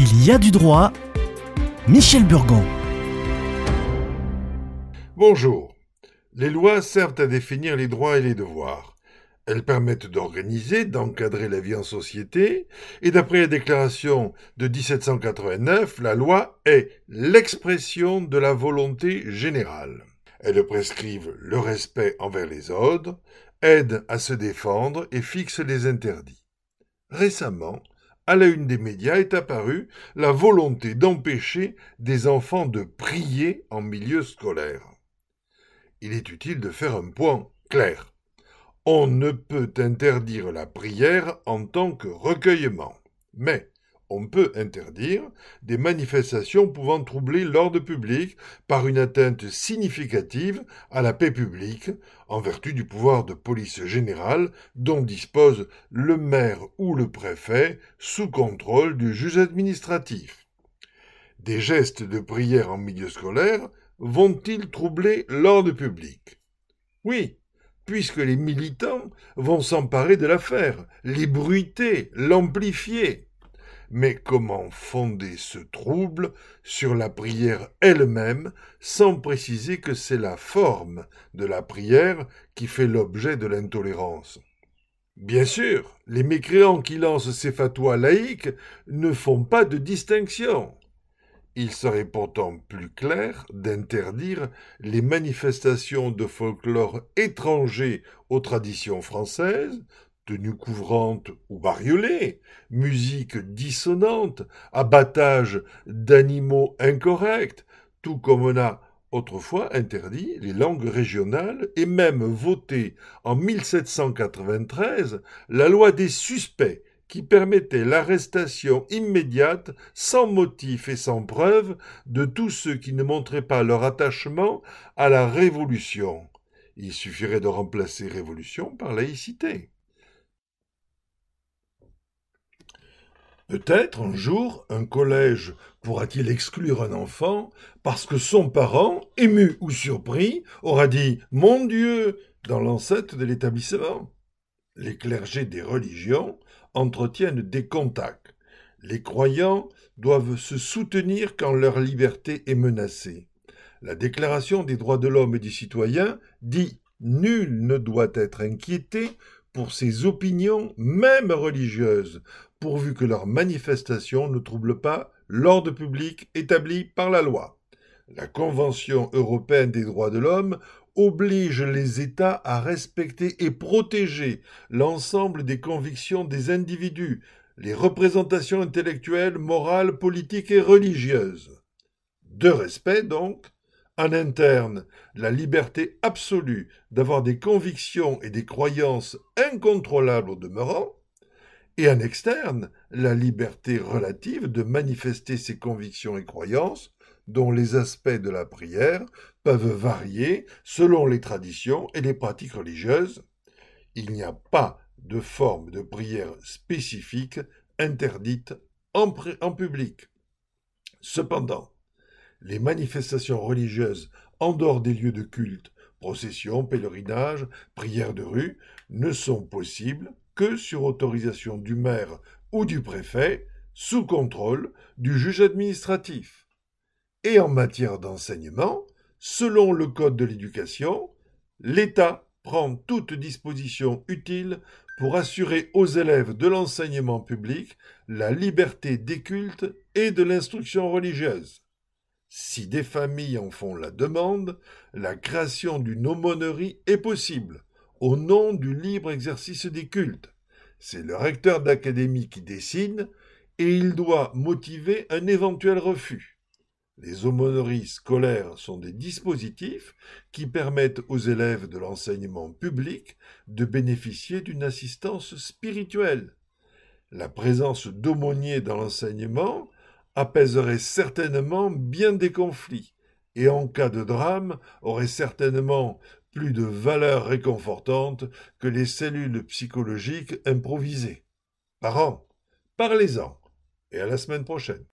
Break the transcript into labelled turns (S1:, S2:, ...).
S1: Il y a du droit. Michel Burgon.
S2: Bonjour. Les lois servent à définir les droits et les devoirs. Elles permettent d'organiser, d'encadrer la vie en société, et d'après la déclaration de 1789, la loi est l'expression de la volonté générale. Elles prescrivent le respect envers les ordres, aident à se défendre et fixent les interdits. Récemment, à la une des médias est apparue la volonté d'empêcher des enfants de prier en milieu scolaire. Il est utile de faire un point clair. On ne peut interdire la prière en tant que recueillement, mais on peut interdire des manifestations pouvant troubler l'ordre public par une atteinte significative à la paix publique en vertu du pouvoir de police générale dont dispose le maire ou le préfet sous contrôle du juge administratif. Des gestes de prière en milieu scolaire vont-ils troubler l'ordre public? Oui, puisque les militants vont s'emparer de l'affaire, l'ébruiter, l'amplifier. Mais comment fonder ce trouble sur la prière elle-même sans préciser que c'est la forme de la prière qui fait l'objet de l'intolérance? Bien sûr, les mécréants qui lancent ces fatwas laïques ne font pas de distinction. Il serait pourtant plus clair d'interdire les manifestations de folklore étrangers aux traditions françaises, tenues couvrantes ou bariolées, musique dissonante, abattage d'animaux incorrects, tout comme on a autrefois interdit les langues régionales et même voté en 1793 la loi des suspects qui permettait l'arrestation immédiate, sans motif et sans preuve, de tous ceux qui ne montraient pas leur attachement à la Révolution. Il suffirait de remplacer Révolution par laïcité. Peut-être un jour un collège pourra-t-il exclure un enfant parce que son parent, ému ou surpris, aura dit Mon Dieu dans l'enceinte de l'établissement. Les clergés des religions entretiennent des contacts. Les croyants doivent se soutenir quand leur liberté est menacée. La Déclaration des droits de l'homme et du citoyen dit Nul ne doit être inquiété pour ses opinions, même religieuses, pourvu que leurs manifestations ne troublent pas l'ordre public établi par la loi. La Convention européenne des droits de l'homme oblige les États à respecter et protéger l'ensemble des convictions des individus, les représentations intellectuelles, morales, politiques et religieuses. De respect, donc, en interne, la liberté absolue d'avoir des convictions et des croyances incontrôlables au demeurant, et en externe, la liberté relative de manifester ses convictions et croyances, dont les aspects de la prière peuvent varier selon les traditions et les pratiques religieuses. Il n'y a pas de forme de prière spécifique interdite en, en public. Cependant, les manifestations religieuses en dehors des lieux de culte, processions, pèlerinages, prières de rue, ne sont possibles que sur autorisation du maire ou du préfet, sous contrôle du juge administratif. Et en matière d'enseignement, selon le Code de l'éducation, l'État prend toute disposition utile pour assurer aux élèves de l'enseignement public la liberté des cultes et de l'instruction religieuse. Si des familles en font la demande, la création d'une aumônerie est possible, au nom du libre exercice des cultes. C'est le recteur d'académie qui décide et il doit motiver un éventuel refus. Les aumôneries scolaires sont des dispositifs qui permettent aux élèves de l'enseignement public de bénéficier d'une assistance spirituelle. La présence d'aumôniers dans l'enseignement apaiserait certainement bien des conflits et en cas de drame aurait certainement plus de valeur réconfortante que les cellules psychologiques improvisées. Parents, parlez-en et à la semaine prochaine.